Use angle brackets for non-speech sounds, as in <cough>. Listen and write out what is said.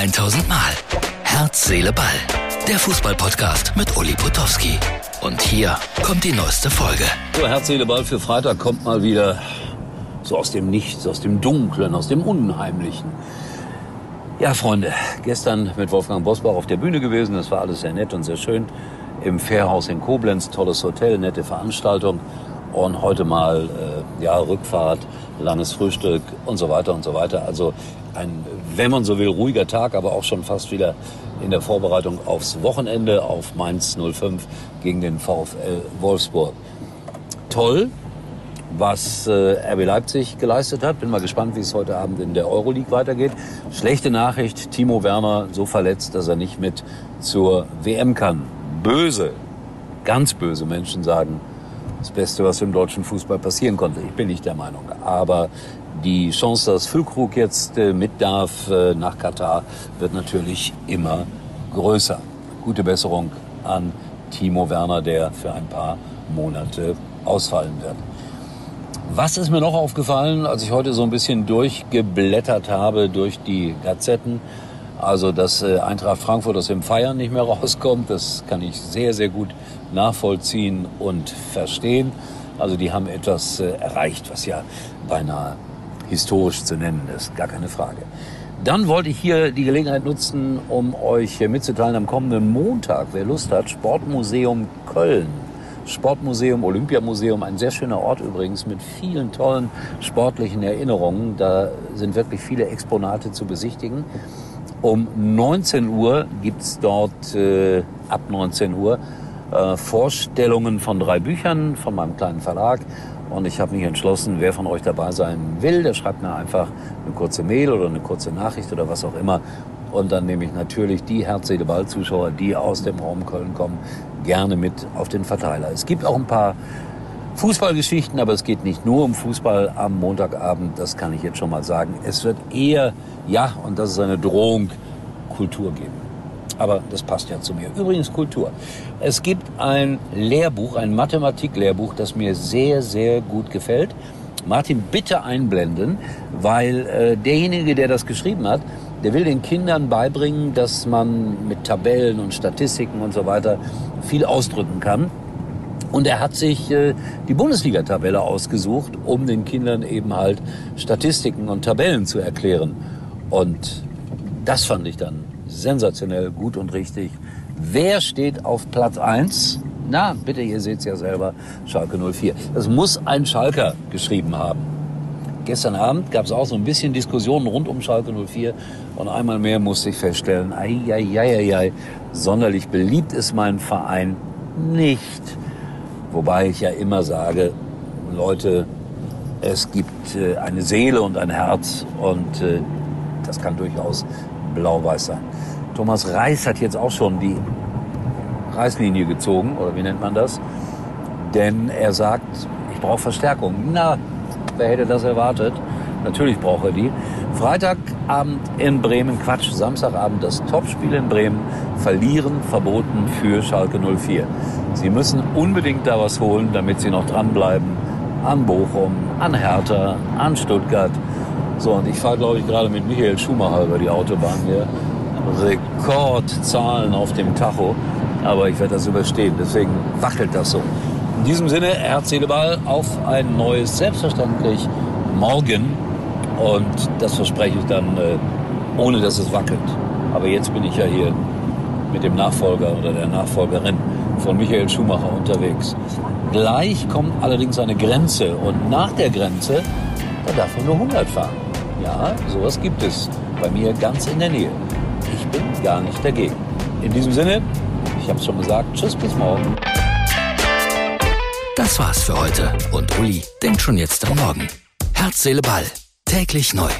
1000 Mal. Herz, Seele, Ball. Der Fußballpodcast mit Uli Potowski. Und hier kommt die neueste Folge. So, Herz, Seele, Ball für Freitag kommt mal wieder so aus dem Nichts, aus dem Dunklen, aus dem Unheimlichen. Ja, Freunde, gestern mit Wolfgang Bosbach auf der Bühne gewesen. Das war alles sehr nett und sehr schön. Im Fährhaus in Koblenz, tolles Hotel, nette Veranstaltung. Und heute mal, äh, ja, Rückfahrt, langes Frühstück und so weiter und so weiter. Also ein, wenn man so will, ruhiger Tag, aber auch schon fast wieder in der Vorbereitung aufs Wochenende auf Mainz 05 gegen den VfL Wolfsburg. Toll, was äh, RB Leipzig geleistet hat. Bin mal gespannt, wie es heute Abend in der Euroleague weitergeht. Schlechte Nachricht, Timo Werner so verletzt, dass er nicht mit zur WM kann. Böse, ganz böse Menschen sagen, das Beste, was im deutschen Fußball passieren konnte. Ich bin nicht der Meinung. Aber die Chance, dass Füllkrug jetzt äh, mit darf äh, nach Katar, wird natürlich immer größer. Gute Besserung an Timo Werner, der für ein paar Monate ausfallen wird. Was ist mir noch aufgefallen, als ich heute so ein bisschen durchgeblättert habe durch die Gazetten? Also, dass äh, Eintracht Frankfurt aus dem Feiern nicht mehr <laughs> rauskommt, das kann ich sehr, sehr gut nachvollziehen und verstehen. Also, die haben etwas erreicht, was ja beinahe historisch zu nennen ist, gar keine Frage. Dann wollte ich hier die Gelegenheit nutzen, um euch mitzuteilen, am kommenden Montag, wer Lust hat, Sportmuseum Köln Sportmuseum, Olympiamuseum, ein sehr schöner Ort übrigens mit vielen tollen sportlichen Erinnerungen. Da sind wirklich viele Exponate zu besichtigen. Um 19 Uhr gibt's dort, äh, ab 19 Uhr, äh, Vorstellungen von drei Büchern von meinem kleinen Verlag. Und ich habe mich entschlossen, wer von euch dabei sein will, der schreibt mir einfach eine kurze Mail oder eine kurze Nachricht oder was auch immer. Und dann nehme ich natürlich die Herz-Seele-Ball-Zuschauer, die aus dem Raum Köln kommen, gerne mit auf den Verteiler. Es gibt auch ein paar Fußballgeschichten, aber es geht nicht nur um Fußball am Montagabend, das kann ich jetzt schon mal sagen. Es wird eher, ja, und das ist eine Drohung, Kultur geben. Aber das passt ja zu mir. Übrigens Kultur. Es gibt ein Lehrbuch, ein Mathematiklehrbuch, das mir sehr, sehr gut gefällt. Martin, bitte einblenden, weil äh, derjenige, der das geschrieben hat, der will den Kindern beibringen, dass man mit Tabellen und Statistiken und so weiter viel ausdrücken kann. Und er hat sich äh, die Bundesliga-Tabelle ausgesucht, um den Kindern eben halt Statistiken und Tabellen zu erklären. Und das fand ich dann sensationell gut und richtig. Wer steht auf Platz 1? Na, bitte, ihr seht es ja selber, Schalke 04. Das muss ein Schalker geschrieben haben. Gestern Abend gab es auch so ein bisschen Diskussionen rund um Schalke 04 und einmal mehr musste ich feststellen, ei, ei, ei, ei, sonderlich beliebt ist mein Verein nicht. Wobei ich ja immer sage, Leute, es gibt äh, eine Seele und ein Herz und äh, das kann durchaus blau-weiß sein. Thomas Reis hat jetzt auch schon die Reißlinie gezogen, oder wie nennt man das? Denn er sagt, ich brauche Verstärkung. Na, wer hätte das erwartet? Natürlich braucht er die. Freitagabend in Bremen, Quatsch, Samstagabend das Topspiel in Bremen. Verlieren verboten für Schalke 04. Sie müssen unbedingt da was holen, damit sie noch dranbleiben an Bochum, an Hertha, an Stuttgart. So, und ich fahre, glaube ich, gerade mit Michael Schumacher über die Autobahn hier. Rekordzahlen auf dem Tacho. Aber ich werde das überstehen. Deswegen wackelt das so. In diesem Sinne, Herz, Seele, Ball auf ein neues, selbstverständlich morgen. Und das verspreche ich dann, äh, ohne dass es wackelt. Aber jetzt bin ich ja hier mit dem Nachfolger oder der Nachfolgerin von Michael Schumacher unterwegs. Gleich kommt allerdings eine Grenze und nach der Grenze, da darf man nur 100 fahren. Ja, sowas gibt es bei mir ganz in der Nähe. Ich bin gar nicht dagegen. In diesem Sinne, ich habe es schon gesagt, tschüss bis morgen. Das war's für heute und Uli denkt schon jetzt am Morgen. Herz, Seele, Ball. Täglich neu.